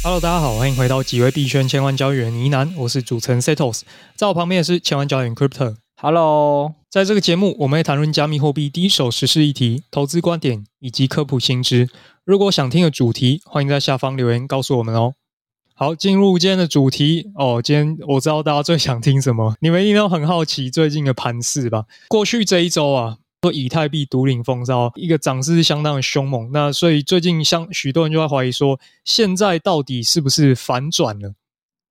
Hello，大家好，欢迎回到几位币圈千万交易员呢喃，我是主持人 Setos，在我旁边的是千万交易员 Crypto。Hello，在这个节目，我们会谈论加密货币第一手时事议题、投资观点以及科普新知。如果想听的主题，欢迎在下方留言告诉我们哦。好，进入今天的主题哦。今天我知道大家最想听什么，你们一定都很好奇最近的盘势吧？过去这一周啊。说以太币独领风骚，一个涨势是相当的凶猛。那所以最近像许多人就在怀疑说，现在到底是不是反转了？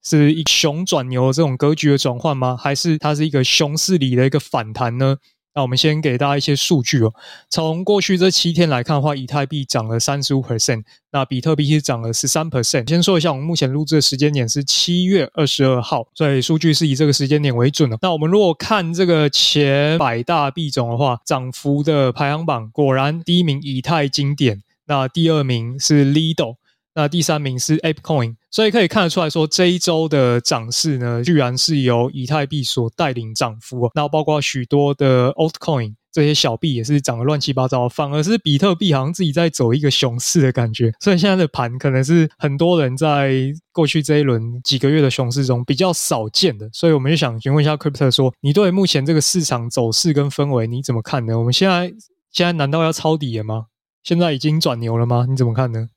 是一熊转牛这种格局的转换吗？还是它是一个熊市里的一个反弹呢？那我们先给大家一些数据哦。从过去这七天来看的话，以太币涨了三十五 percent，那比特币是涨了十三 percent。先说一下，我们目前录制的时间点是七月二十二号，所以数据是以这个时间点为准的。那我们如果看这个前百大币种的话，涨幅的排行榜，果然第一名以太经典，那第二名是 Lido。那第三名是 ApeCoin，所以可以看得出来说，这一周的涨势呢，居然是由以太币所带领涨幅哦。那包括许多的 Altcoin 这些小币也是涨得乱七八糟，反而是比特币好像自己在走一个熊市的感觉。所以现在的盘可能是很多人在过去这一轮几个月的熊市中比较少见的。所以我们就想询问一下 Crypto 说，你对目前这个市场走势跟氛围你怎么看呢？我们现在现在难道要抄底了吗？现在已经转牛了吗？你怎么看呢？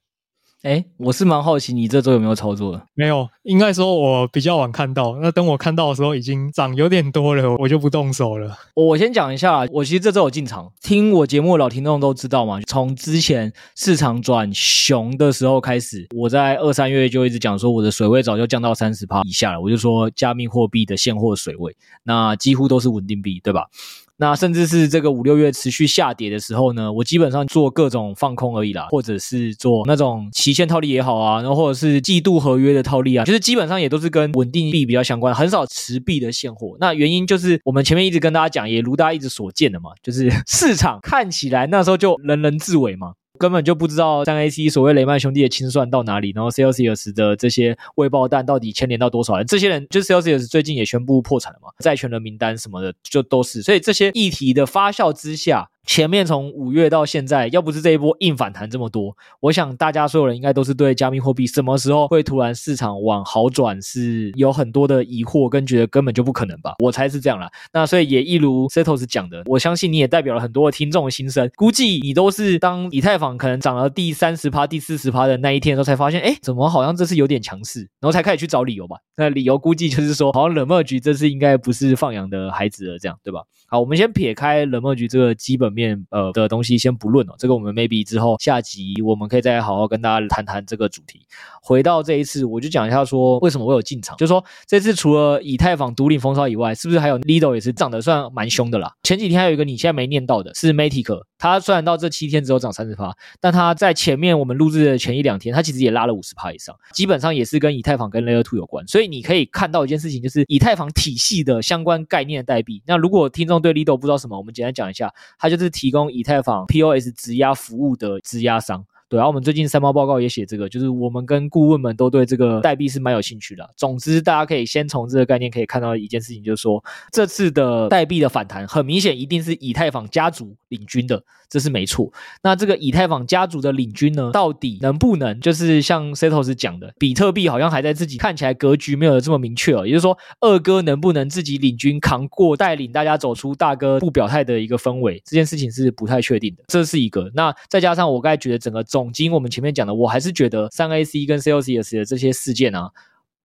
哎，我是蛮好奇你这周有没有操作的？没有，应该说我比较晚看到。那等我看到的时候，已经涨有点多了，我就不动手了。我先讲一下，我其实这周有进场。听我节目的老听众都知道嘛，从之前市场转熊的时候开始，我在二三月就一直讲说，我的水位早就降到三十趴以下了。我就说，加密货币的现货水位，那几乎都是稳定币，对吧？那甚至是这个五六月持续下跌的时候呢，我基本上做各种放空而已啦，或者是做那种期限套利也好啊，然后或者是季度合约的套利啊，就是基本上也都是跟稳定币比较相关，很少持币的现货。那原因就是我们前面一直跟大家讲，也如大家一直所见的嘛，就是市场看起来那时候就人人自危嘛。根本就不知道三 AC 所谓雷曼兄弟的清算到哪里，然后 Celsius 的这些未爆弹到底牵连到多少人？这些人就 Celsius 最近也宣布破产了嘛，债权人名单什么的就都是，所以这些议题的发酵之下。前面从五月到现在，要不是这一波硬反弹这么多，我想大家所有人应该都是对加密货币什么时候会突然市场往好转是有很多的疑惑，跟觉得根本就不可能吧？我猜是这样啦。那所以也一如 Setos 讲的，我相信你也代表了很多的听众的心声。估计你都是当以太坊可能涨了第三十趴、第四十趴的那一天的时候，才发现，哎，怎么好像这次有点强势，然后才开始去找理由吧？那理由估计就是说，好像 The Merge 这次应该不是放羊的孩子了，这样对吧？好，我们先撇开 The Merge 这个基本面，面呃的东西先不论哦，这个我们 maybe 之后下集我们可以再好好跟大家谈谈这个主题。回到这一次，我就讲一下说为什么我有进场，就是说这次除了以太坊独领风骚以外，是不是还有 Lido 也是涨得算蛮凶的啦？前几天还有一个你现在没念到的是 Matic，它虽然到这七天只有涨三十趴，但它在前面我们录制的前一两天，它其实也拉了五十趴以上，基本上也是跟以太坊跟 Layer Two 有关。所以你可以看到一件事情，就是以太坊体系的相关概念代币。那如果听众对 Lido 不知道什么，我们简单讲一下，它就是提供以太坊 POS 质押服务的质押商。对，然后我们最近三猫报告也写这个，就是我们跟顾问们都对这个代币是蛮有兴趣的。总之，大家可以先从这个概念可以看到一件事情，就是说这次的代币的反弹，很明显一定是以太坊家族领军的，这是没错。那这个以太坊家族的领军呢，到底能不能就是像 Setos 讲的，比特币好像还在自己看起来格局没有这么明确哦，也就是说二哥能不能自己领军扛过，带领大家走出大哥不表态的一个氛围，这件事情是不太确定的。这是一个。那再加上我刚才觉得整个中。总经我们前面讲的，我还是觉得三 AC 跟 C O C S 的这些事件啊，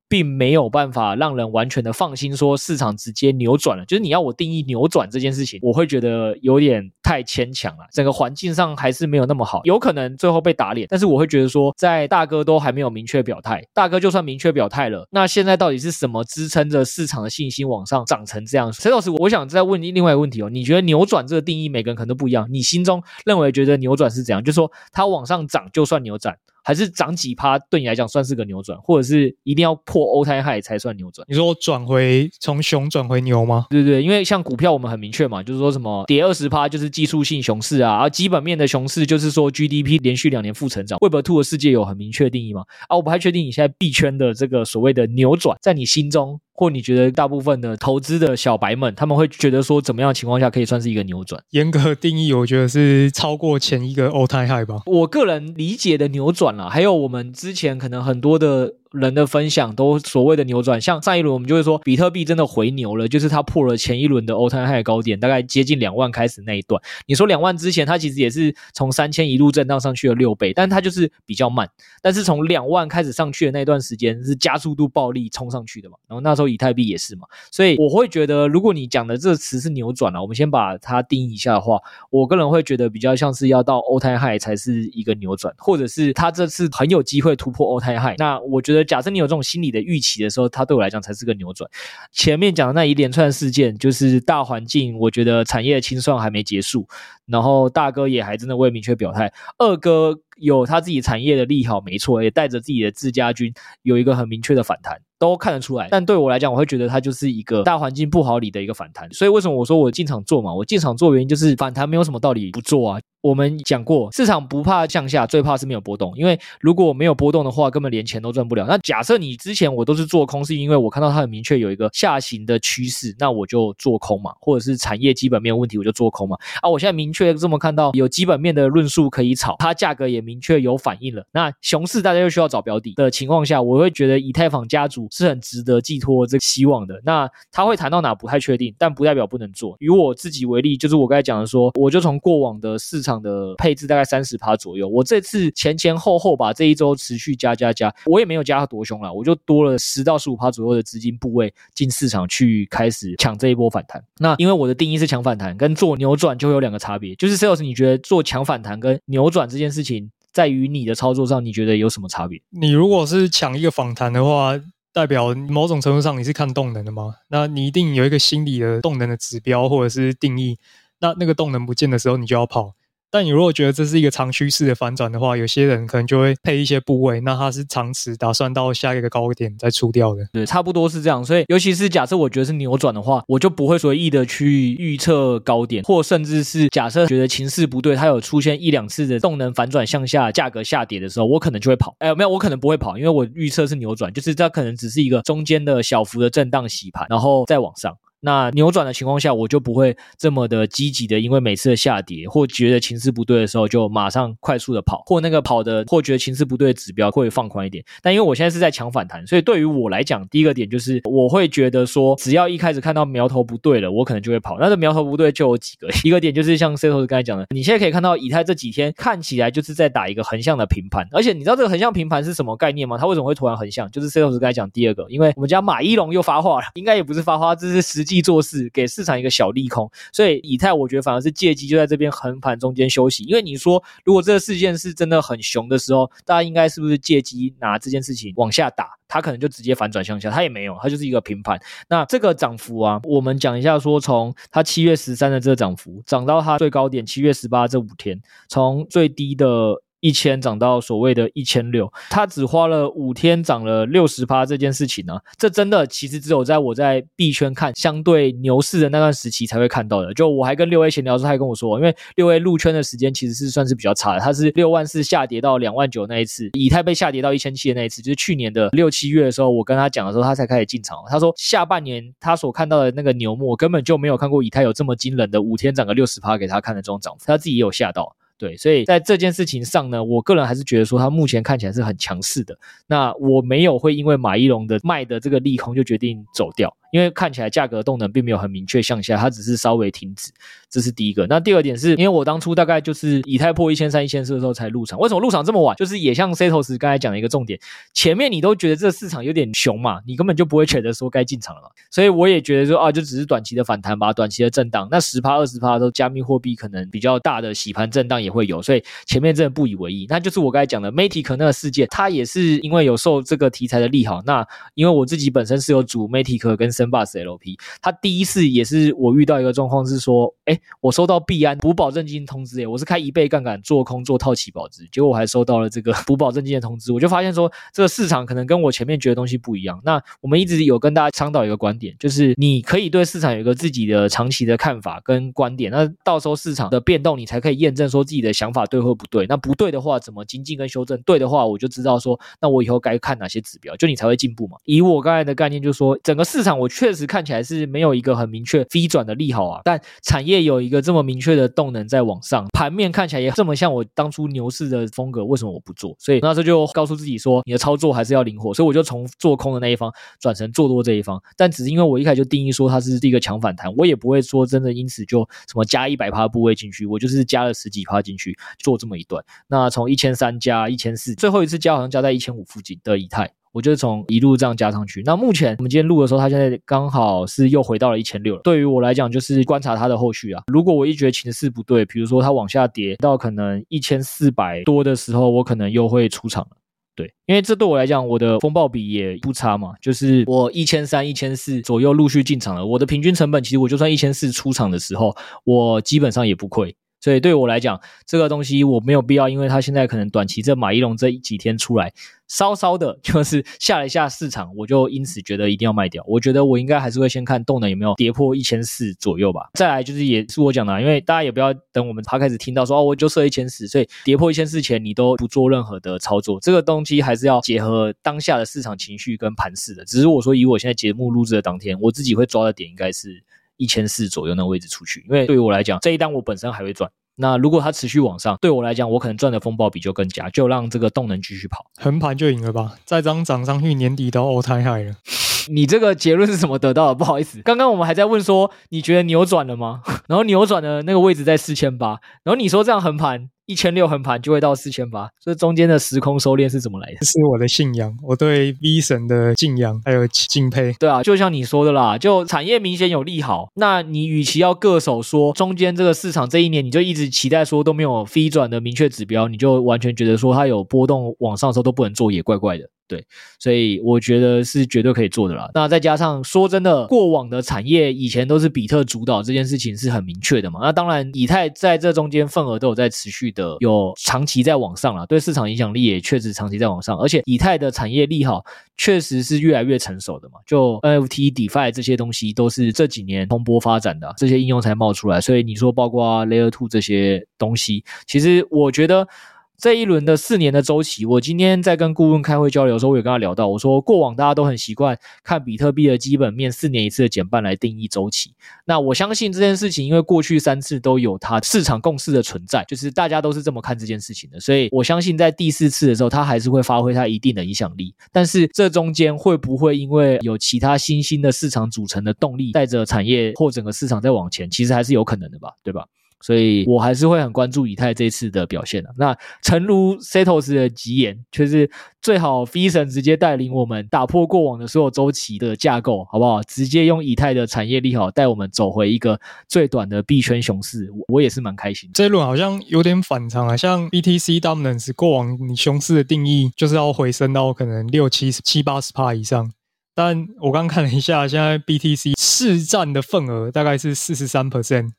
并没有办法让人完全的放心，说市场直接扭转了。就是你要我定义扭转这件事情，我会觉得有点太牵强了。整个环境上还是没有那么好，有可能最后被打脸。但是我会觉得说，在大哥都还没有明确表态，大哥就算明确表态了，那现在到底是什么支撑着市场的信心往上涨成这样？陈老师，我想再问你另外一个问题哦，你觉得扭转这个定义，每个人可能都不一样。你心中认为觉得扭转是怎样？就是说它往上涨就算扭转？还是涨几趴对你来讲算是个扭转，或者是一定要破 all time high 才算扭转？你说我转回从熊转回牛吗？对对对，因为像股票我们很明确嘛，就是说什么跌二十趴就是技术性熊市啊，而基本面的熊市就是说 GDP 连续两年负成长。Web Two 的世界有很明确定义吗？啊，我不太确定你现在币圈的这个所谓的扭转，在你心中或你觉得大部分的投资的小白们，他们会觉得说，怎么样的情况下可以算是一个扭转？严格定义，我觉得是超过前一个 all time high 吧。我个人理解的扭转了，还有我们之前可能很多的。人的分享都所谓的扭转，像上一轮我们就会说比特币真的回牛了，就是它破了前一轮的 all time high 高点，大概接近两万开始那一段。你说两万之前，它其实也是从三千一路震荡上去了六倍，但它就是比较慢。但是从两万开始上去的那段时间是加速度暴力冲上去的嘛，然后那时候以太币也是嘛，所以我会觉得，如果你讲的这个词是扭转了，我们先把它定义一下的话，我个人会觉得比较像是要到 all time high 才是一个扭转，或者是它这次很有机会突破 all time high。那我觉得，假设你有这种心理。的预期的时候，它对我来讲才是个扭转。前面讲的那一连串事件，就是大环境，我觉得产业的清算还没结束，然后大哥也还真的未明确表态，二哥有他自己产业的利好，没错，也带着自己的自家军有一个很明确的反弹。都看得出来，但对我来讲，我会觉得它就是一个大环境不好理的一个反弹。所以为什么我说我进场做嘛？我进场做原因就是反弹没有什么道理不做啊。我们讲过，市场不怕向下，最怕是没有波动。因为如果没有波动的话，根本连钱都赚不了。那假设你之前我都是做空，是因为我看到它很明确有一个下行的趋势，那我就做空嘛，或者是产业基本面问题我就做空嘛。啊，我现在明确这么看到有基本面的论述可以炒，它价格也明确有反应了。那熊市大家又需要找标的的情况下，我会觉得以太坊家族是很值得寄托这个希望的，那他会谈到哪不太确定，但不代表不能做。以我自己为例，就是我刚才讲的说，我就从过往的市场的配置大概三十趴左右，我这次前前后后把这一周持续加加加，我也没有加多凶了，我就多了十到十五趴左右的资金部位进市场去开始抢这一波反弹。那因为我的定义是抢反弹，跟做扭转就会有两个差别，就是 Sales，你觉得做强反弹跟扭转这件事情，在于你的操作上，你觉得有什么差别？你如果是抢一个访谈的话。代表某种程度上你是看动能的吗？那你一定有一个心理的动能的指标或者是定义，那那个动能不见的时候，你就要跑。但你如果觉得这是一个长趋势的反转的话，有些人可能就会配一些部位，那它是长持，打算到下一个高点再出掉的。对，差不多是这样。所以，尤其是假设我觉得是扭转的话，我就不会随意的去预测高点，或甚至是假设觉得情势不对，它有出现一两次的动能反转向下，价格下跌的时候，我可能就会跑。哎，没有，我可能不会跑，因为我预测是扭转，就是它可能只是一个中间的小幅的震荡洗盘，然后再往上。那扭转的情况下，我就不会这么的积极的，因为每次的下跌或觉得情势不对的时候，就马上快速的跑，或那个跑的或觉得情势不对的指标会放宽一点。但因为我现在是在抢反弹，所以对于我来讲，第一个点就是我会觉得说，只要一开始看到苗头不对了，我可能就会跑。那这苗头不对就有几个，一个点就是像 Setos 刚才讲的，你现在可以看到以太这几天看起来就是在打一个横向的平盘，而且你知道这个横向平盘是什么概念吗？它为什么会突然横向？就是 Setos 刚才讲第二个，因为我们家马一龙又发话了，应该也不是发话，这是实际做事给。市场一个小利空，所以以太我觉得反而是借机就在这边横盘中间休息。因为你说如果这个事件是真的很熊的时候，大家应该是不是借机拿这件事情往下打？它可能就直接反转向下，它也没有，它就是一个平盘。那这个涨幅啊，我们讲一下说，从它七月十三的这个涨幅涨到它最高点七月十八这五天，从最低的。一千涨到所谓的一千六，它只花了五天涨了六十趴这件事情呢、这真的其实只有在我在币圈看相对牛市的那段时期才会看到的。就我还跟六 A 闲聊的时候，他还跟我说，因为六 A 入圈的时间其实是算是比较差的，他是六万四下跌到两万九那一次，以太被下跌到一千七的那一次，就是去年的六七月的时候，我跟他讲的时候，他才开始进场。他说下半年他所看到的那个牛末根本就没有看过以太有这么惊人的五天涨个六十趴给他看的这种涨幅，他自己也有吓到。对，所以在这件事情上呢，我个人还是觉得说，他目前看起来是很强势的。那我没有会因为马一龙的卖的这个利空就决定走掉。因为看起来价格动能并没有很明确向下，它只是稍微停止，这是第一个。那第二点是因为我当初大概就是以太破一千三、一千四的时候才入场。为什么入场这么晚？就是也像 Setos 刚才讲的一个重点，前面你都觉得这市场有点熊嘛，你根本就不会觉得说该进场了嘛。所以我也觉得说啊，就只是短期的反弹吧，短期的震荡。那十趴、二十趴都加密货币可能比较大的洗盘震荡也会有，所以前面真的不以为意。那就是我刚才讲的 Matic 那个事件，它也是因为有受这个题材的利好。那因为我自己本身是有主 Matic 跟生 bus LP。他第一次也是我遇到一个状况是说，哎，我收到币安补保证金通知，哎，我是开一倍杠杆做空做套期保值，结果我还收到了这个 补保证金的通知，我就发现说这个市场可能跟我前面觉得东西不一样。那我们一直有跟大家倡导一个观点，就是你可以对市场有一个自己的长期的看法跟观点，那到时候市场的变动你才可以验证说自己的想法对或不对。那不对的话，怎么精进跟修正？对的话，我就知道说，那我以后该看哪些指标，就你才会进步嘛。以我刚才的概念，就是说整个市场我确实看起来是没有一个很明确 V 转的利好啊，但产业有一个这么明确的动能在往上，盘面看起来也这么像我当初牛市的风格，为什么我不做？所以那时候就告诉自己说，你的操作还是要灵活，所以我就从做空的那一方转成做多这一方。但只是因为我一开始就定义说它是一个强反弹，我也不会说真的因此就什么加一百趴部位进去，我就是加了十几趴进去做这么一段。那从一千三加一千四，最后一次加好像加在一千五附近的以太。我就从一路这样加上去。那目前我们今天录的时候，它现在刚好是又回到了一千六了。对于我来讲，就是观察它的后续啊。如果我一觉得情势不对，比如说它往下跌到可能一千四百多的时候，我可能又会出场了。对，因为这对我来讲，我的风暴比也不差嘛。就是我一千三、一千四左右陆续进场了，我的平均成本其实我就算一千四出场的时候，我基本上也不亏。所以对我来讲，这个东西我没有必要，因为它现在可能短期这马一龙这几天出来，稍稍的 就是吓了一下市场，我就因此觉得一定要卖掉。我觉得我应该还是会先看动能有没有跌破一千四左右吧。再来就是也是我讲的，因为大家也不要等我们他开始听到说哦，我就设一千四，所以跌破一千四前你都不做任何的操作。这个东西还是要结合当下的市场情绪跟盘势的。只是我说以我现在节目录制的当天，我自己会抓的点应该是。一千四左右那个位置出去，因为对于我来讲，这一单我本身还会赚。那如果它持续往上，对我来讲，我可能赚的风暴比就更加，就让这个动能继续跑，横盘就赢了吧。再涨涨上去，年底都 all time high 了。你这个结论是怎么得到的？不好意思，刚刚我们还在问说，你觉得扭转了吗？然后扭转的那个位置在四千八，然后你说这样横盘。一千六横盘就会到四千八，这中间的时空收敛是怎么来的？这是我的信仰，我对 V 神的敬仰还有敬佩。对啊，就像你说的啦，就产业明显有利好，那你与其要各手说中间这个市场这一年你就一直期待说都没有飞转的明确指标，你就完全觉得说它有波动往上的时候都不能做，也怪怪的。对，所以我觉得是绝对可以做的啦。那再加上说真的，过往的产业以前都是比特主导，这件事情是很明确的嘛。那当然，以太在这中间份额都有在持续的有长期在往上了，对市场影响力也确实长期在往上。而且以太的产业利好确实是越来越成熟的嘛。就 NFT、DeFi 这些东西都是这几年蓬勃发展的，这些应用才冒出来。所以你说包括 Layer Two 这些东西，其实我觉得。这一轮的四年的周期，我今天在跟顾问开会交流的时候，我有跟他聊到，我说过往大家都很习惯看比特币的基本面四年一次的减半来定义周期。那我相信这件事情，因为过去三次都有它市场共识的存在，就是大家都是这么看这件事情的，所以我相信在第四次的时候，它还是会发挥它一定的影响力。但是这中间会不会因为有其他新兴的市场组成的动力，带着产业或整个市场在往前，其实还是有可能的吧，对吧？所以我还是会很关注以太这次的表现的。那诚如 Setos 的吉言，就是最好 V 神直接带领我们打破过往的所有周期的架构，好不好？直接用以太的产业利好带我们走回一个最短的币圈熊市，我也是蛮开心。这一轮好像有点反常啊，像 BTC Dominance 过往你熊市的定义就是要回升到可能六七七八十趴以上，但我刚看了一下，现在 BTC 市占的份额大概是四十三 percent。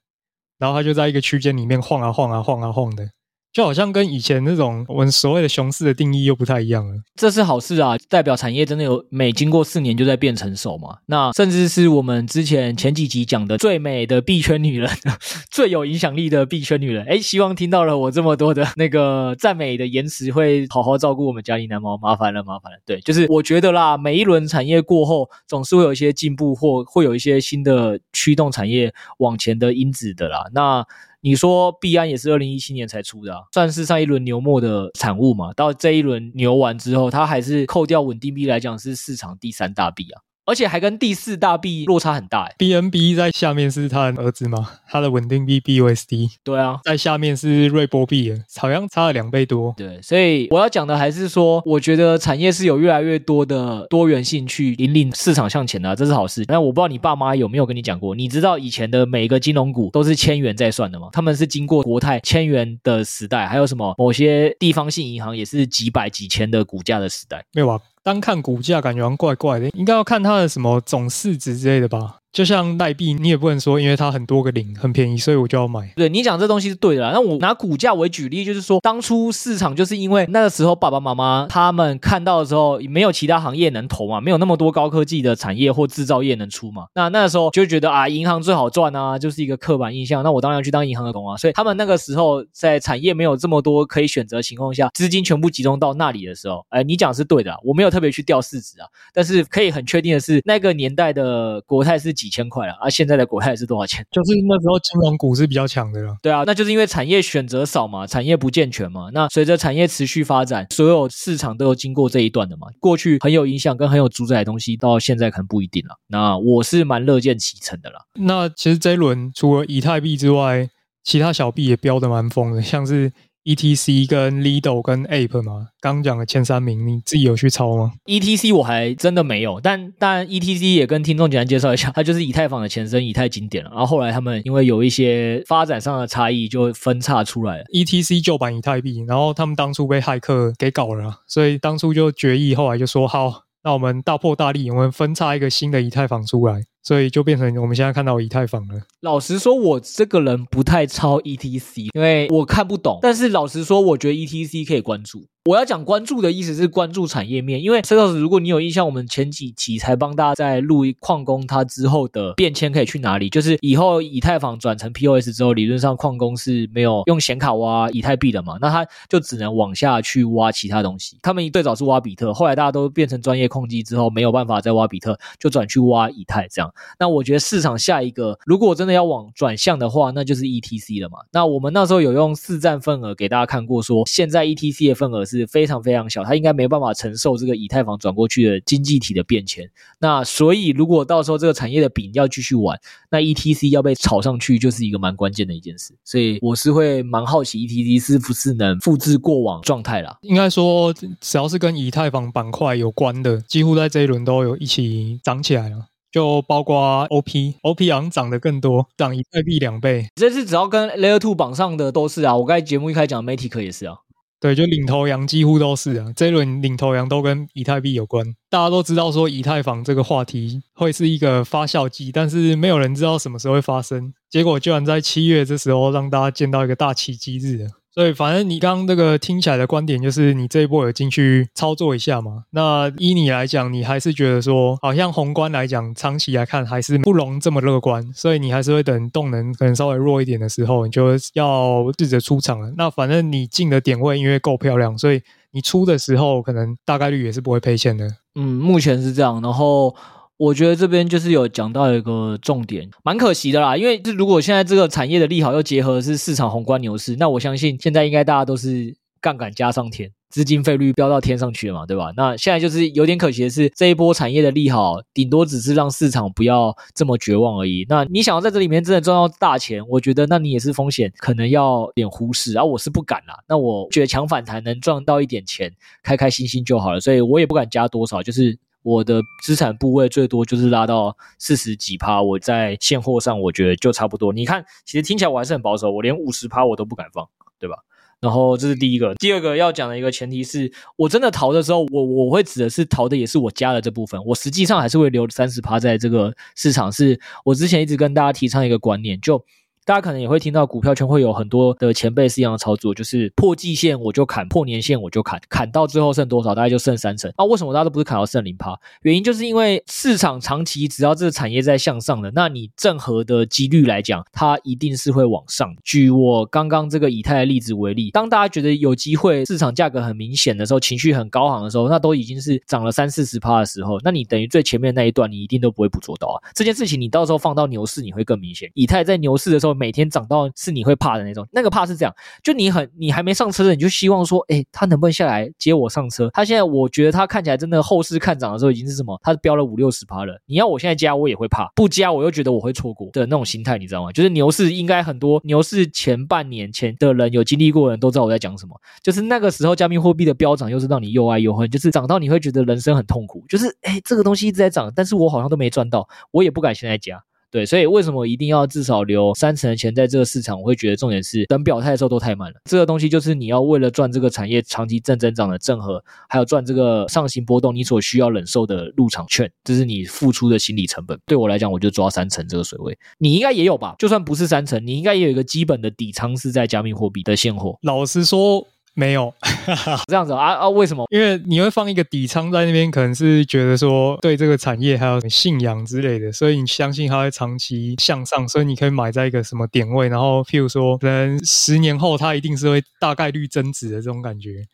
然后他就在一个区间里面晃啊晃啊晃啊晃的。就好像跟以前那种我们所谓的熊市的定义又不太一样了。这是好事啊，代表产业真的有每经过四年就在变成熟嘛。那甚至是我们之前前几集讲的最美的币圈女人，最有影响力的币圈女人。诶，希望听到了我这么多的那个赞美的言辞，会好好照顾我们家里男猫。麻烦了，麻烦了。对，就是我觉得啦，每一轮产业过后，总是会有一些进步，或会有一些新的驱动产业往前的因子的啦。那。你说币安也是二零一七年才出的啊，算是上一轮牛末的产物嘛？到这一轮牛完之后，它还是扣掉稳定币来讲是市场第三大币啊。而且还跟第四大币落差很大哎，BNB 在下面是他的儿子吗？他的稳定币 BUSD，对啊，在下面是瑞波币，好像差了两倍多。对，所以我要讲的还是说，我觉得产业是有越来越多的多元性去引领市场向前的啊，这是好事。但我不知道你爸妈有没有跟你讲过，你知道以前的每一个金融股都是千元在算的吗？他们是经过国泰千元的时代，还有什么某些地方性银行也是几百几千的股价的时代，没有啊。单看股价感觉好像怪怪的，应该要看它的什么总市值之类的吧。就像代币，你也不能说因为它很多个零很便宜，所以我就要买。对，你讲这东西是对的啦。那我拿股价为举例，就是说当初市场就是因为那个时候爸爸妈妈他们看到的时候，没有其他行业能投嘛，没有那么多高科技的产业或制造业能出嘛。那那个时候就觉得啊，银行最好赚啊，就是一个刻板印象。那我当然要去当银行的工啊。所以他们那个时候在产业没有这么多可以选择的情况下，资金全部集中到那里的时候，哎，你讲是对的，我没有特别去调市值啊，但是可以很确定的是，那个年代的国泰是几千块了，而现现在的国泰是多少钱？就是那时候金融股是比较强的了。对啊，那就是因为产业选择少嘛，产业不健全嘛。那随着产业持续发展，所有市场都有经过这一段的嘛。过去很有影响跟很有主宰的东西，到现在可能不一定了。那我是蛮乐见其成的啦。那其实这一轮除了以太币之外，其他小币也飙得蛮疯的，像是。E T C 跟 Lido 跟 Ape 嘛，刚讲的前三名，你自己有去抄吗？E T C 我还真的没有，但但 E T C 也跟听众简单介绍一下，它就是以太坊的前身，以太经典了。然后后来他们因为有一些发展上的差异，就分叉出来了。E T C 旧版以太币，然后他们当初被骇客给搞了，所以当初就决议，后来就说好，那我们大破大立，我们分叉一个新的以太坊出来。所以就变成我们现在看到以太坊了。老实说，我这个人不太抄 ETC，因为我看不懂。但是老实说，我觉得 ETC 可以关注。我要讲关注的意思是关注产业面，因为 Cetos，如果你有印象，我们前几期才帮大家在录矿工它之后的变迁可以去哪里，就是以后以太坊转成 POS 之后，理论上矿工是没有用显卡挖以太币的嘛，那他就只能往下去挖其他东西。他们一最早是挖比特，后来大家都变成专业控机之后，没有办法再挖比特，就转去挖以太这样。那我觉得市场下一个如果真的要往转向的话，那就是 ETC 了嘛。那我们那时候有用四占份额给大家看过说，说现在 ETC 的份额是。是非常非常小，它应该没办法承受这个以太坊转过去的经济体的变迁。那所以，如果到时候这个产业的饼要继续玩，那 ETC 要被炒上去，就是一个蛮关键的一件事。所以我是会蛮好奇 ETC 是不是能复制过往状态啦。应该说，只要是跟以太坊板块有关的，几乎在这一轮都有一起涨起来了。就包括 OP，OP 好像涨得更多，涨以太币两倍。这次只要跟 Layer Two 榜上的都是啊。我刚才节目一开始讲的 Matic 也是啊。对，就领头羊几乎都是啊，这一轮领头羊都跟以太币有关。大家都知道说以太坊这个话题会是一个发酵剂，但是没有人知道什么时候会发生。结果居然在七月这时候让大家见到一个大奇迹日。所以，反正你刚刚这个听起来的观点就是，你这一波有进去操作一下嘛？那依你来讲，你还是觉得说，好像宏观来讲，长期来看还是不容这么乐观，所以你还是会等动能可能稍微弱一点的时候，你就要试着出场了。那反正你进的点位因为够漂亮，所以你出的时候可能大概率也是不会赔钱的。嗯，目前是这样。然后。我觉得这边就是有讲到一个重点，蛮可惜的啦。因为这如果现在这个产业的利好又结合是市场宏观牛市，那我相信现在应该大家都是杠杆加上天，资金费率飙到天上去了嘛，对吧？那现在就是有点可惜的是，这一波产业的利好，顶多只是让市场不要这么绝望而已。那你想要在这里面真的赚到大钱，我觉得那你也是风险可能要点忽视啊。我是不敢啦。那我觉得强反弹能赚到一点钱，开开心心就好了，所以我也不敢加多少，就是。我的资产部位最多就是拉到四十几趴，我在现货上我觉得就差不多。你看，其实听起来我还是很保守，我连五十趴我都不敢放，对吧？然后这是第一个，第二个要讲的一个前提是我真的逃的时候，我我会指的是逃的也是我加的这部分，我实际上还是会留三十趴在这个市场，是我之前一直跟大家提倡一个观念，就。大家可能也会听到股票圈会有很多的前辈是一样的操作，就是破季线我就砍，破年线我就砍，砍到最后剩多少，大概就剩三成。那为什么大家都不是砍到剩零趴？原因就是因为市场长期只要这个产业在向上的，那你正和的几率来讲，它一定是会往上。举我刚刚这个以太的例子为例，当大家觉得有机会，市场价格很明显的时候，情绪很高昂的时候，那都已经是涨了三四十趴的时候，那你等于最前面那一段，你一定都不会捕捉到啊。这件事情你到时候放到牛市，你会更明显。以太在牛市的时候。每天涨到是你会怕的那种，那个怕是这样，就你很你还没上车的，你就希望说，诶，他能不能下来接我上车？他现在我觉得他看起来真的后市看涨的时候已经是什么？他飙了五六十趴了。你要我现在加我也会怕，不加我又觉得我会错过的那种心态，你知道吗？就是牛市应该很多牛市前半年前的人有经历过的人都知道我在讲什么，就是那个时候加密货币的飙涨又是让你又爱又恨，就是涨到你会觉得人生很痛苦，就是诶，这个东西一直在涨，但是我好像都没赚到，我也不敢现在加。对，所以为什么一定要至少留三成的钱在这个市场？我会觉得重点是等表态的时候都太慢了。这个东西就是你要为了赚这个产业长期正增长的正和，还有赚这个上行波动，你所需要忍受的入场券，这是你付出的心理成本。对我来讲，我就抓三成这个水位。你应该也有吧？就算不是三成，你应该也有一个基本的底仓是在加密货币的现货。老实说。没有 这样子啊啊？为什么？因为你会放一个底仓在那边，可能是觉得说对这个产业还有信仰之类的，所以你相信它会长期向上，所以你可以买在一个什么点位，然后譬如说，可能十年后它一定是会大概率增值的这种感觉。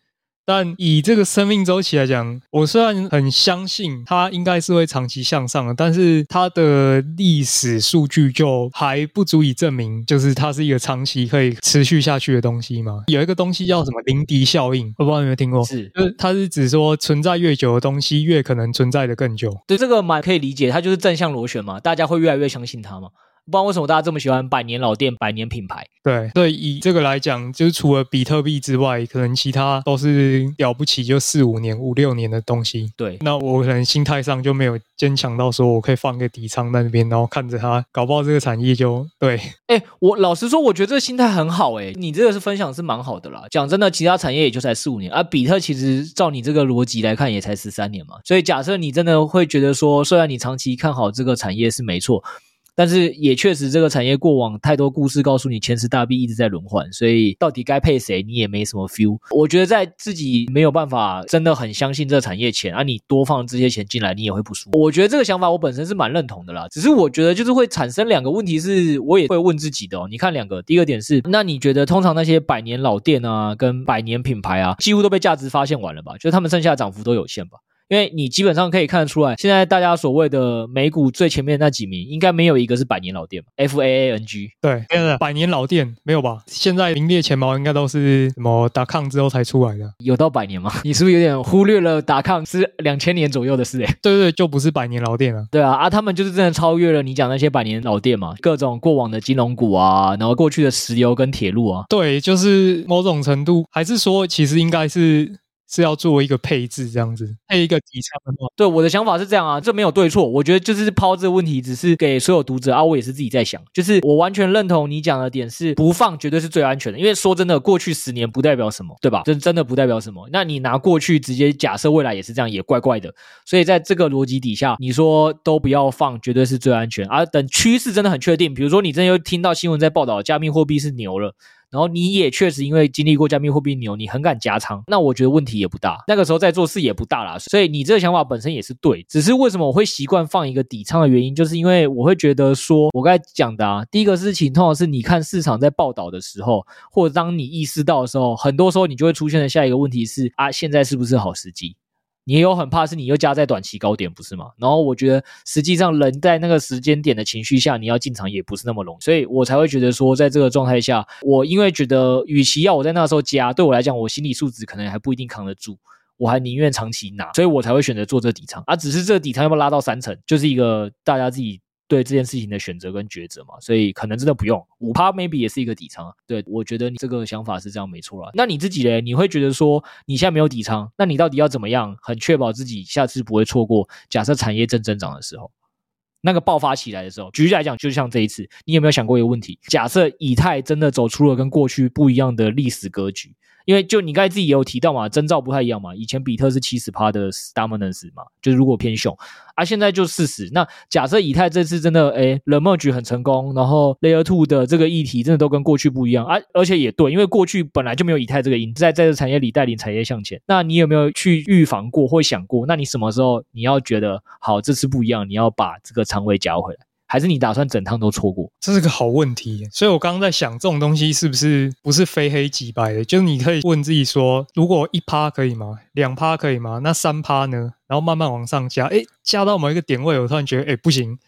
但以这个生命周期来讲，我虽然很相信它应该是会长期向上的，但是它的历史数据就还不足以证明，就是它是一个长期可以持续下去的东西嘛。有一个东西叫什么林迪效应，我不知道你有没有听过？是，就是它是指说存在越久的东西，越可能存在的更久。对，这个蛮可以理解，它就是正向螺旋嘛，大家会越来越相信它嘛。不知道为什么大家这么喜欢百年老店、百年品牌？对，所以以这个来讲，就是除了比特币之外，可能其他都是了不起就四五年、五六年的东西。对，那我可能心态上就没有坚强到说我可以放个底仓在那边，然后看着它，搞不好这个产业就对。哎，我老实说，我觉得这个心态很好。哎，你这个是分享是蛮好的啦。讲真的，其他产业也就才四五年，而、啊、比特其实照你这个逻辑来看，也才十三年嘛。所以假设你真的会觉得说，虽然你长期看好这个产业是没错。但是也确实，这个产业过往太多故事告诉你，前十大币一直在轮换，所以到底该配谁，你也没什么 feel。我觉得在自己没有办法真的很相信这个产业前，啊，你多放这些钱进来，你也会不舒服。我觉得这个想法我本身是蛮认同的啦，只是我觉得就是会产生两个问题，是我也会问自己的哦。你看两个，第一个点是，那你觉得通常那些百年老店啊，跟百年品牌啊，几乎都被价值发现完了吧？就是他们剩下的涨幅都有限吧？因为你基本上可以看得出来，现在大家所谓的美股最前面那几名，应该没有一个是百年老店吧？F A A N G 对，百年老店没有吧？现在名列前茅应该都是什么打抗之后才出来的，有到百年吗？你是不是有点忽略了打抗是两千年左右的事？诶对对对，就不是百年老店了。对啊，啊，他们就是真的超越了你讲那些百年老店嘛，各种过往的金融股啊，然后过去的石油跟铁路啊，对，就是某种程度，还是说其实应该是。是要做一个配置，这样子配一个底仓的话，对，我的想法是这样啊，这没有对错，我觉得就是抛这个问题，只是给所有读者啊，我也是自己在想，就是我完全认同你讲的点是不放绝对是最安全的，因为说真的，过去十年不代表什么，对吧？这真的不代表什么。那你拿过去直接假设未来也是这样，也怪怪的。所以在这个逻辑底下，你说都不要放，绝对是最安全。而、啊、等趋势真的很确定，比如说你真的又听到新闻在报道加密货币是牛了。然后你也确实因为经历过加密货币牛，你很敢加仓，那我觉得问题也不大。那个时候在做事也不大啦，所以你这个想法本身也是对。只是为什么我会习惯放一个底仓的原因，就是因为我会觉得说，我刚才讲的啊，第一个事情通常是你看市场在报道的时候，或者当你意识到的时候，很多时候你就会出现的下一个问题是啊，现在是不是好时机？你也有很怕是你又加在短期高点，不是吗？然后我觉得实际上人在那个时间点的情绪下，你要进场也不是那么容易，所以我才会觉得说，在这个状态下，我因为觉得与其要我在那时候加，对我来讲，我心理素质可能还不一定扛得住，我还宁愿长期拿，所以我才会选择做这底仓。啊，只是这个底仓要不要拉到三层，就是一个大家自己。对这件事情的选择跟抉择嘛，所以可能真的不用五趴，maybe 也是一个底仓。对，我觉得你这个想法是这样没错啦。那你自己嘞？你会觉得说你现在没有底仓，那你到底要怎么样很确保自己下次不会错过？假设产业正增长的时候，那个爆发起来的时候，举例来讲，就像这一次，你有没有想过一个问题？假设以太真的走出了跟过去不一样的历史格局？因为就你刚才自己也有提到嘛，征兆不太一样嘛。以前比特是七十趴的 dominance 嘛，就是如果偏熊，啊，现在就四十。那假设以太这次真的诶 the merge 很成功，然后 layer two 的这个议题真的都跟过去不一样啊，而且也对，因为过去本来就没有以太这个因在在这产业里带领产业向前。那你有没有去预防过或想过？那你什么时候你要觉得好，这次不一样，你要把这个仓位加回来？还是你打算整趟都错过？这是个好问题，所以我刚刚在想，这种东西是不是不是非黑即白的？就是你可以问自己说，如果一趴可以吗？两趴可以吗？那三趴呢？然后慢慢往上加，哎，加到某一个点位，我突然觉得，哎，不行，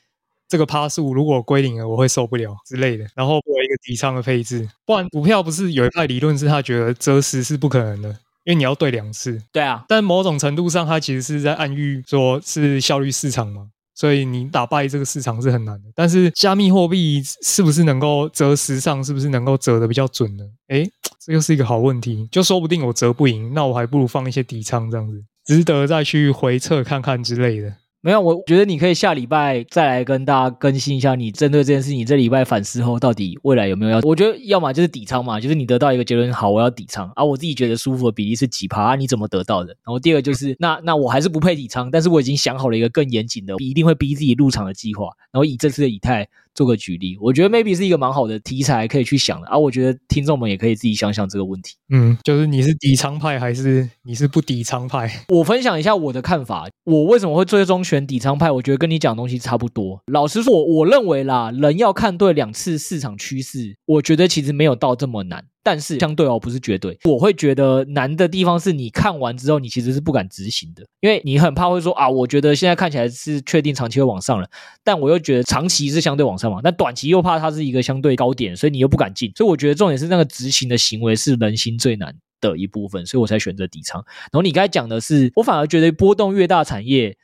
这个趴数如果归零了，我会受不了之类的。然后做一个底仓的配置，不然股票不是有一派理论是他觉得择时是不可能的，因为你要对两次。对啊，但某种程度上，它其实是在暗喻说是效率市场嘛。所以你打败这个市场是很难的，但是加密货币是不是能够择时尚，是不是能够择的比较准呢？诶，这又是一个好问题。就说不定我择不赢，那我还不如放一些底仓这样子，值得再去回测看看之类的。没有，我觉得你可以下礼拜再来跟大家更新一下，你针对这件事情，你这礼拜反思后到底未来有没有要？我觉得要么就是底仓嘛，就是你得到一个结论，好，我要底仓啊，我自己觉得舒服的比例是几趴啊？你怎么得到的？然后第二个就是，那那我还是不配底仓，但是我已经想好了一个更严谨的，一定会逼自己入场的计划，然后以这次的以太。做个举例，我觉得 maybe 是一个蛮好的题材可以去想的啊。我觉得听众们也可以自己想想这个问题。嗯，就是你是底仓派还是你是不底仓派？我分享一下我的看法。我为什么会最终选底仓派？我觉得跟你讲的东西差不多。老实说，我我认为啦，人要看对两次市场趋势，我觉得其实没有到这么难。但是相对哦，不是绝对。我会觉得难的地方是你看完之后，你其实是不敢执行的，因为你很怕会说啊，我觉得现在看起来是确定长期会往上了，但我又觉得长期是相对往上嘛，但短期又怕它是一个相对高点，所以你又不敢进。所以我觉得重点是那个执行的行为是人心最难的一部分，所以我才选择底仓。然后你刚才讲的是，我反而觉得波动越大产业，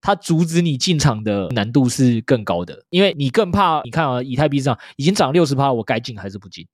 它阻止你进场的难度是更高的，因为你更怕你看啊，以太币上已经涨六十趴，我该进还是不进？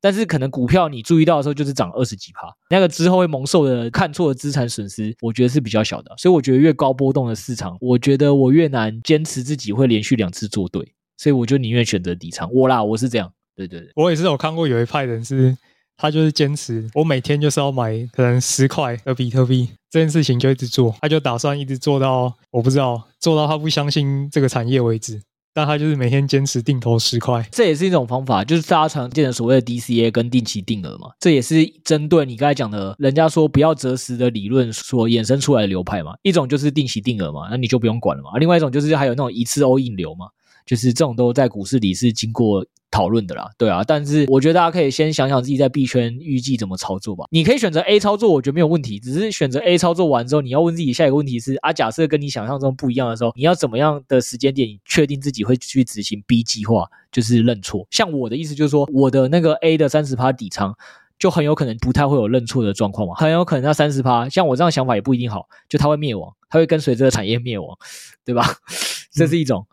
但是可能股票你注意到的时候就是涨二十几趴，那个之后会蒙受的看错的资产损失，我觉得是比较小的。所以我觉得越高波动的市场，我觉得我越难坚持自己会连续两次做对，所以我就宁愿选择底仓。我啦，我是这样。对对对，我也是有看过有一派人是，他就是坚持，我每天就是要买可能十块的比特币，这件事情就一直做，他就打算一直做到我不知道做到他不相信这个产业为止。但他就是每天坚持定投十块，这也是一种方法，就是大家常见的所谓的 DCA 跟定期定额嘛。这也是针对你刚才讲的，人家说不要择时的理论所衍生出来的流派嘛。一种就是定期定额嘛，那你就不用管了嘛。另外一种就是还有那种一次 all in 流嘛，就是这种都在股市里是经过。讨论的啦，对啊，但是我觉得大家可以先想想自己在币圈预计怎么操作吧。你可以选择 A 操作，我觉得没有问题。只是选择 A 操作完之后，你要问自己下一个问题是：啊，假设跟你想象中不一样的时候，你要怎么样的时间点你确定自己会去执行 B 计划，就是认错。像我的意思就是说，我的那个 A 的三十趴底仓，就很有可能不太会有认错的状况嘛，很有可能那三十趴，像我这样想法也不一定好，就它会灭亡，它会跟随这个产业灭亡，对吧？这是一种。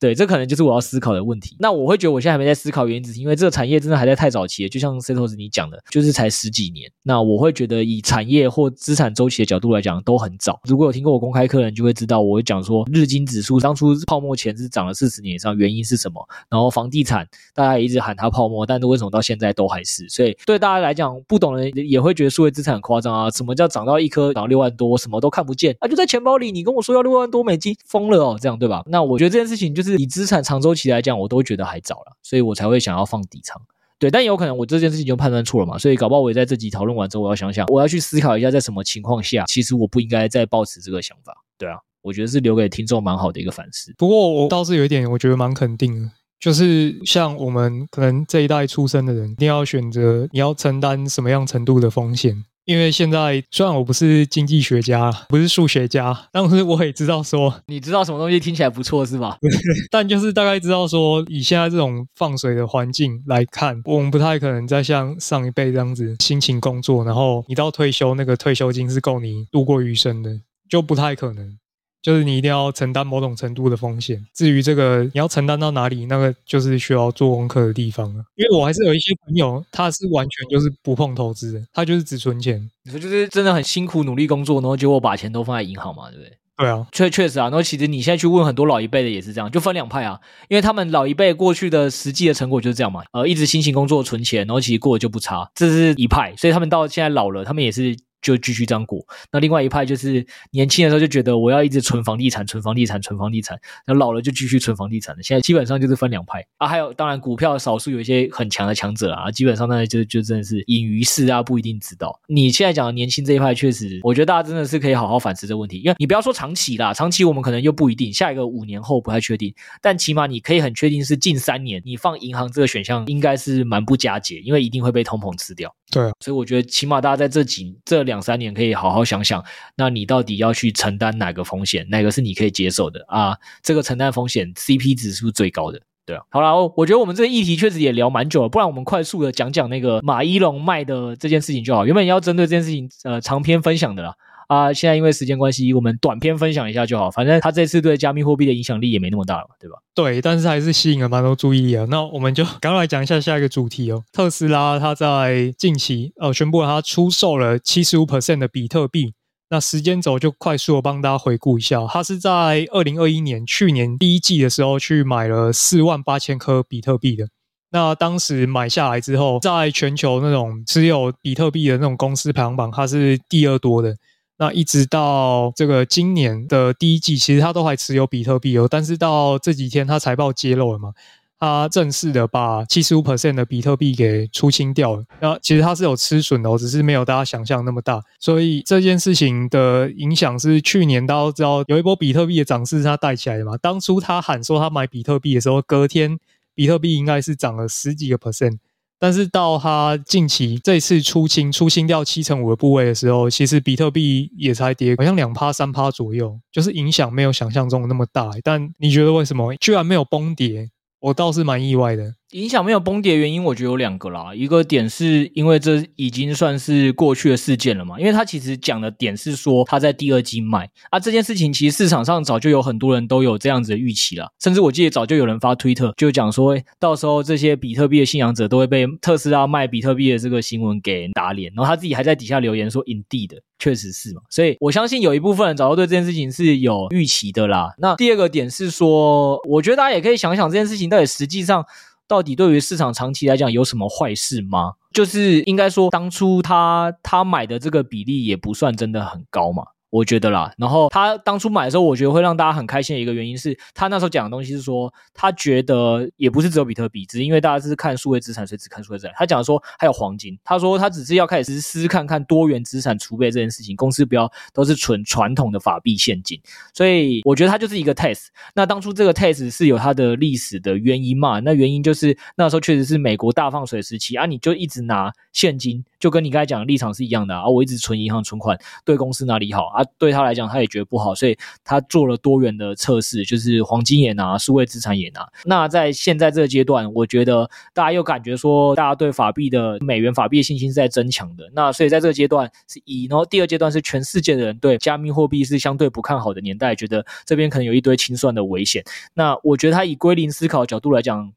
对，这可能就是我要思考的问题。那我会觉得我现在还没在思考原因，只是因为这个产业真的还在太早期，就像 Setos 你讲的，就是才十几年。那我会觉得以产业或资产周期的角度来讲，都很早。如果有听过我公开课的人，就会知道我会讲说，日经指数当初泡沫前是涨了四十年以上，原因是什么？然后房地产大家一直喊它泡沫，但是为什么到现在都还是？所以对大家来讲，不懂的人也会觉得数位资产很夸张啊！什么叫涨到一颗涨六万多，什么都看不见啊？就在钱包里，你跟我说要六万多美金，疯了哦，这样对吧？那我觉得这件事情就是以资产长周。期来讲，我都觉得还早了，所以我才会想要放底仓。对，但有可能我这件事情就判断错了嘛，所以搞不好我也在这集讨论完之后，我要想想，我要去思考一下，在什么情况下，其实我不应该再抱持这个想法。对啊，我觉得是留给听众蛮好的一个反思。不过我倒是有一点，我觉得蛮肯定的，就是像我们可能这一代出生的人，一定要选择你要承担什么样程度的风险。因为现在虽然我不是经济学家，不是数学家，但是我也知道说，你知道什么东西听起来不错是吧？但就是大概知道说，以现在这种放水的环境来看，我们不太可能再像上一辈这样子辛勤工作，然后你到退休那个退休金是够你度过余生的，就不太可能。就是你一定要承担某种程度的风险，至于这个你要承担到哪里，那个就是需要做功课的地方了。因为我还是有一些朋友，他是完全就是不碰投资的，他就是只存钱。你说就是真的很辛苦努力工作，然后结果把钱都放在银行嘛，对不对？对啊，确确实啊。然后其实你现在去问很多老一辈的也是这样，就分两派啊，因为他们老一辈过去的实际的成果就是这样嘛，呃，一直辛勤工作存钱，然后其实过得就不差，这是一派。所以他们到现在老了，他们也是。就继续这样过。那另外一派就是年轻的时候就觉得我要一直存房地产，存房地产，存房地产。那老了就继续存房地产了。现在基本上就是分两派啊。还有当然股票少数有一些很强的强者啊，基本上呢就就真的是隐于市啊，不一定知道。你现在讲的年轻这一派，确实我觉得大家真的是可以好好反思这个问题。因为你不要说长期啦，长期我们可能又不一定，下一个五年后不太确定。但起码你可以很确定是近三年，你放银行这个选项应该是蛮不佳解，因为一定会被通膨吃掉。对，所以我觉得起码大家在这几这两三年可以好好想想，那你到底要去承担哪个风险，哪个是你可以接受的啊？这个承担风险 CP 值是不是最高的？对啊，好啦，我觉得我们这个议题确实也聊蛮久了，不然我们快速的讲讲那个马一龙卖的这件事情就好。原本要针对这件事情呃长篇分享的啦。啊，现在因为时间关系，我们短篇分享一下就好。反正他这次对加密货币的影响力也没那么大了，对吧？对，但是还是吸引了蛮多注意力啊。那我们就赶快来讲一下下一个主题哦。特斯拉它在近期呃宣布了它出售了七十五 percent 的比特币，那时间轴就快速的帮大家回顾一下，他是在二零二一年去年第一季的时候去买了四万八千颗比特币的。那当时买下来之后，在全球那种持有比特币的那种公司排行榜，它是第二多的。那一直到这个今年的第一季，其实他都还持有比特币哦。但是到这几天，他财报揭露了嘛，他正式的把七十五 percent 的比特币给出清掉了。那其实他是有吃损的哦，只是没有大家想象那么大。所以这件事情的影响是去年大家都知道有一波比特币的涨势，是他带起来的嘛。当初他喊说他买比特币的时候，隔天。比特币应该是涨了十几个 percent，但是到他近期这次出清出清掉七成五的部位的时候，其实比特币也才跌，好像两趴三趴左右，就是影响没有想象中那么大。但你觉得为什么居然没有崩跌？我倒是蛮意外的。影响没有崩跌原因，我觉得有两个啦。一个点是因为这已经算是过去的事件了嘛，因为他其实讲的点是说他在第二季卖啊，这件事情其实市场上早就有很多人都有这样子的预期了，甚至我记得早就有人发推特就讲说，到时候这些比特币的信仰者都会被特斯拉卖比特币的这个新闻给打脸，然后他自己还在底下留言说 Indeed 的，确实是嘛，所以我相信有一部分人早就对这件事情是有预期的啦。那第二个点是说，我觉得大家也可以想想这件事情到底实际上。到底对于市场长期来讲有什么坏事吗？就是应该说，当初他他买的这个比例也不算真的很高嘛。我觉得啦，然后他当初买的时候，我觉得会让大家很开心的一个原因是他那时候讲的东西是说，他觉得也不是只有比特币，只是因为大家是看数位资产，所以只看数位资产。他讲说还有黄金，他说他只是要开始实施看看多元资产储备这件事情，公司不要都是纯传统的法币现金。所以我觉得他就是一个 test。那当初这个 test 是有它的历史的原因嘛？那原因就是那时候确实是美国大放水时期啊，你就一直拿现金，就跟你刚才讲的立场是一样的啊，我一直存银行存款，对公司哪里好啊？对他来讲，他也觉得不好，所以他做了多元的测试，就是黄金也拿，数位资产也拿。那在现在这个阶段，我觉得大家又感觉说，大家对法币的美元法币的信心是在增强的。那所以在这个阶段是一，然后第二阶段是全世界的人对加密货币是相对不看好的年代，觉得这边可能有一堆清算的危险。那我觉得他以归零思考角度来讲，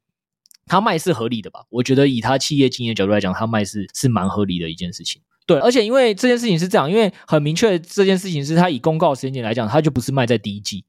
他卖是合理的吧？我觉得以他企业经营的角度来讲，他卖是是蛮合理的一件事情。对，而且因为这件事情是这样，因为很明确，这件事情是他以公告时间点来讲，他就不是卖在第一季，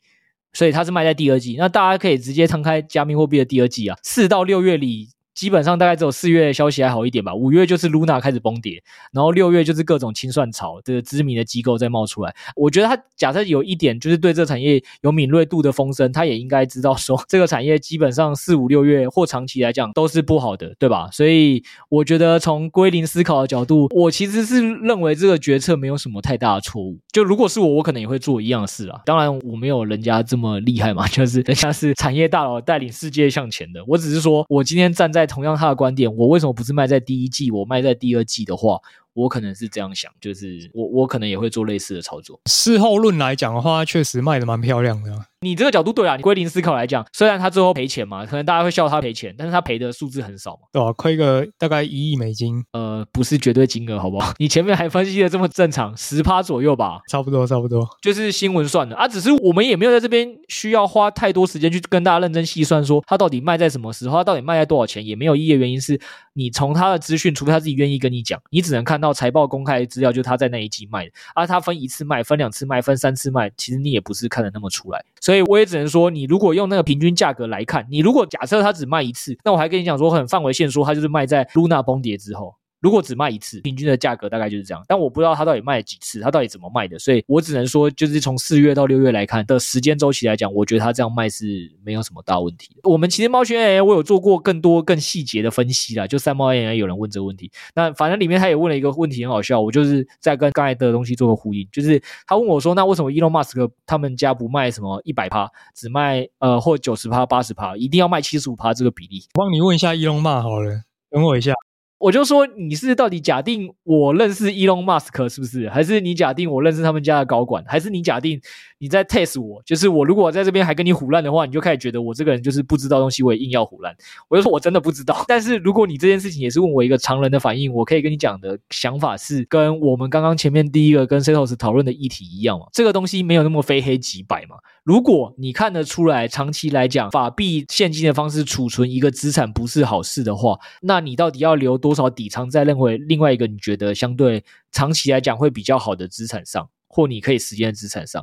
所以他是卖在第二季。那大家可以直接摊开加密货币的第二季啊，四到六月里。基本上大概只有四月消息还好一点吧，五月就是 Luna 开始崩跌，然后六月就是各种清算潮的知名的机构在冒出来。我觉得他假设有一点就是对这产业有敏锐度的风声，他也应该知道说 这个产业基本上四五六月或长期来讲都是不好的，对吧？所以我觉得从归零思考的角度，我其实是认为这个决策没有什么太大的错误。就如果是我，我可能也会做一样的事啊。当然我没有人家这么厉害嘛，就是人家是产业大佬带领世界向前的，我只是说我今天站在。同样他的观点，我为什么不是卖在第一季，我卖在第二季的话，我可能是这样想，就是我我可能也会做类似的操作。事后论来讲的话，确实卖的蛮漂亮的。你这个角度对啊，你归零思考来讲，虽然他最后赔钱嘛，可能大家会笑他赔钱，但是他赔的数字很少嘛，对吧、啊？亏个大概一亿美金，呃，不是绝对金额，好不好？你前面还分析的这么正常，十趴左右吧，差不多，差不多，就是新闻算的啊。只是我们也没有在这边需要花太多时间去跟大家认真细算，说他到底卖在什么时候，他到底卖在多少钱，也没有意义的原因是，你从他的资讯，除非他自己愿意跟你讲，你只能看到财报公开资料，就他在那一季卖的，啊，他分一次卖，分两次卖，分三次卖，其实你也不是看得那么出来，所以我也只能说。你如果用那个平均价格来看，你如果假设他只卖一次，那我还跟你讲说很范围线说，他就是卖在 Luna 崩跌之后。如果只卖一次，平均的价格大概就是这样。但我不知道它到底卖了几次，它到底怎么卖的，所以我只能说，就是从四月到六月来看的时间周期来讲，我觉得它这样卖是没有什么大问题的。我们其实猫圈 AI 我有做过更多更细节的分析啦，就三猫 AI 有人问这个问题，那反正里面他也问了一个问题很好笑，我就是在跟刚才的东西做个呼应，就是他问我说，那为什么 Elon Musk 他们家不卖什么一百趴，只卖呃或九十趴、八十趴，一定要卖七十五趴这个比例？帮你问一下 Elon 好了，等我一下。我就说你是到底假定我认识 Elon Musk 是不是？还是你假定我认识他们家的高管？还是你假定你在 test 我？就是我如果在这边还跟你唬烂的话，你就开始觉得我这个人就是不知道东西，我也硬要唬烂。我就说我真的不知道。但是如果你这件事情也是问我一个常人的反应，我可以跟你讲的想法是跟我们刚刚前面第一个跟 Setos 讨论的议题一样嘛？这个东西没有那么非黑即白嘛？如果你看得出来，长期来讲，法币现金的方式储存一个资产不是好事的话，那你到底要留多少底仓在认为另外一个你觉得相对长期来讲会比较好的资产上，或你可以实现的资产上？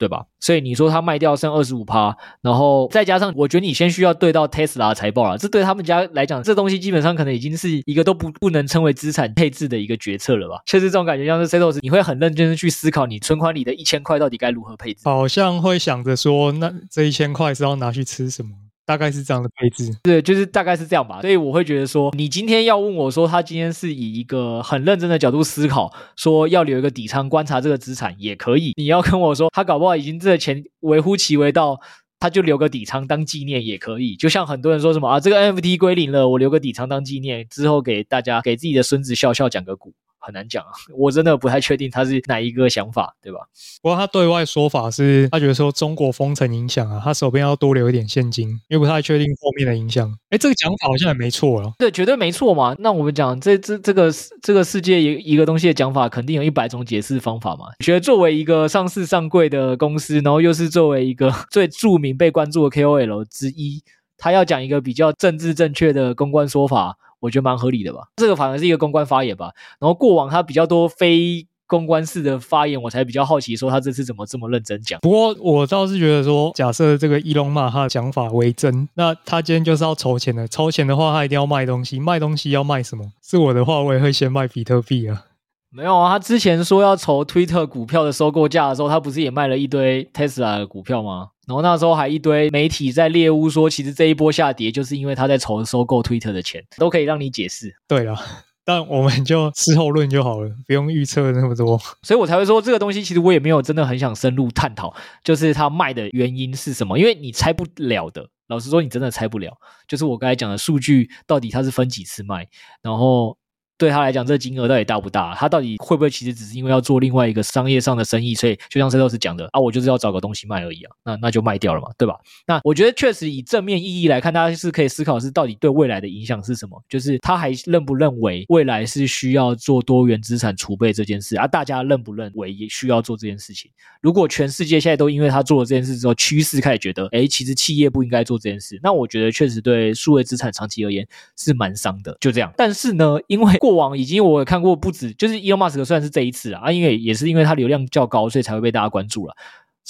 对吧？所以你说他卖掉剩二十五趴，然后再加上，我觉得你先需要对到 Tesla 财报了，这对他们家来讲，这东西基本上可能已经是一个都不不能称为资产配置的一个决策了吧？确实这种感觉，像是 Setos，你会很认真的去思考你存款里的一千块到底该如何配置，好像会想着说，那这一千块是要拿去吃什么？大概是这样的配置，对，就是大概是这样吧。所以我会觉得说，你今天要问我说，他今天是以一个很认真的角度思考，说要留一个底仓观察这个资产也可以。你要跟我说，他搞不好已经这个钱微乎其微到，他就留个底仓当纪念也可以。就像很多人说什么啊，这个 NFT 归零了，我留个底仓当纪念，之后给大家给自己的孙子笑笑讲个股。很难讲啊，我真的不太确定他是哪一个想法，对吧？不过他对外说法是，他觉得说中国封城影响啊，他手边要多留一点现金，因为不太确定后面的影响。哎，这个讲法好像也没错了，对，绝对没错嘛。那我们讲这这这个这个世界一一个东西的讲法，肯定有一百种解释方法嘛。觉得作为一个上市上柜的公司，然后又是作为一个 最著名被关注的 KOL 之一，他要讲一个比较政治正确的公关说法。我觉得蛮合理的吧，这个反而是一个公关发言吧。然后过往他比较多非公关式的发言，我才比较好奇，说他这次怎么这么认真讲。不过我倒是觉得说，假设这个伊隆马他的讲法为真，那他今天就是要筹钱的。筹钱的话，他一定要卖东西，卖东西要卖什么？是我的话，我也会先卖比特币啊。没有啊，他之前说要筹推特股票的收购价的时候，他不是也卖了一堆 Tesla 的股票吗？然后那时候还一堆媒体在猎巫说，其实这一波下跌就是因为他在筹收购 Twitter 的钱，都可以让你解释。对了，但我们就事后论就好了，不用预测那么多。所以我才会说这个东西，其实我也没有真的很想深入探讨，就是他卖的原因是什么，因为你猜不了的。老实说，你真的猜不了。就是我刚才讲的数据，到底他是分几次卖，然后。对他来讲，这金额到底大不大？他到底会不会其实只是因为要做另外一个商业上的生意，所以就像 Cetos 讲的啊，我就是要找个东西卖而已啊，那那就卖掉了嘛，对吧？那我觉得确实以正面意义来看，大家是可以思考是到底对未来的影响是什么？就是他还认不认为未来是需要做多元资产储备这件事啊？大家认不认为也需要做这件事情？如果全世界现在都因为他做了这件事之后，趋势开始觉得，诶，其实企业不应该做这件事，那我觉得确实对数位资产长期而言是蛮伤的。就这样，但是呢，因为过过往已经我有看过不止，就是 Elon Musk 虽然是这一次啊，因为也是因为它流量较高，所以才会被大家关注了。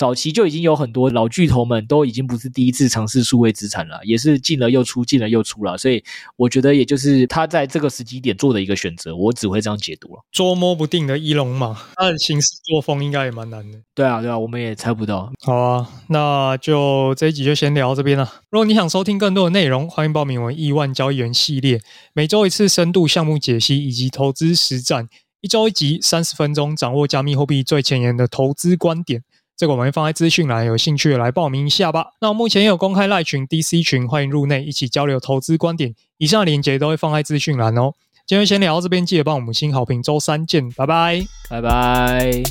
早期就已经有很多老巨头们都已经不是第一次尝试数位资产了，也是进了又出，进了又出了。所以我觉得，也就是他在这个时机点做的一个选择，我只会这样解读了。捉摸不定的伊隆嘛，他的行事作风应该也蛮难的。对啊，对啊，我们也猜不到。好啊，那就这一集就先聊到这边了。如果你想收听更多的内容，欢迎报名我们亿万交易员系列，每周一次深度项目解析以及投资实战，一周一集，三十分钟，掌握加密货币最前沿的投资观点。这个我们会放在资讯栏，有兴趣的来报名一下吧。那我目前也有公开赖群、DC 群，欢迎入内一起交流投资观点。以上的链接都会放在资讯栏哦。今天先聊到这边，记得帮我们新好评。周三见，拜拜，拜拜。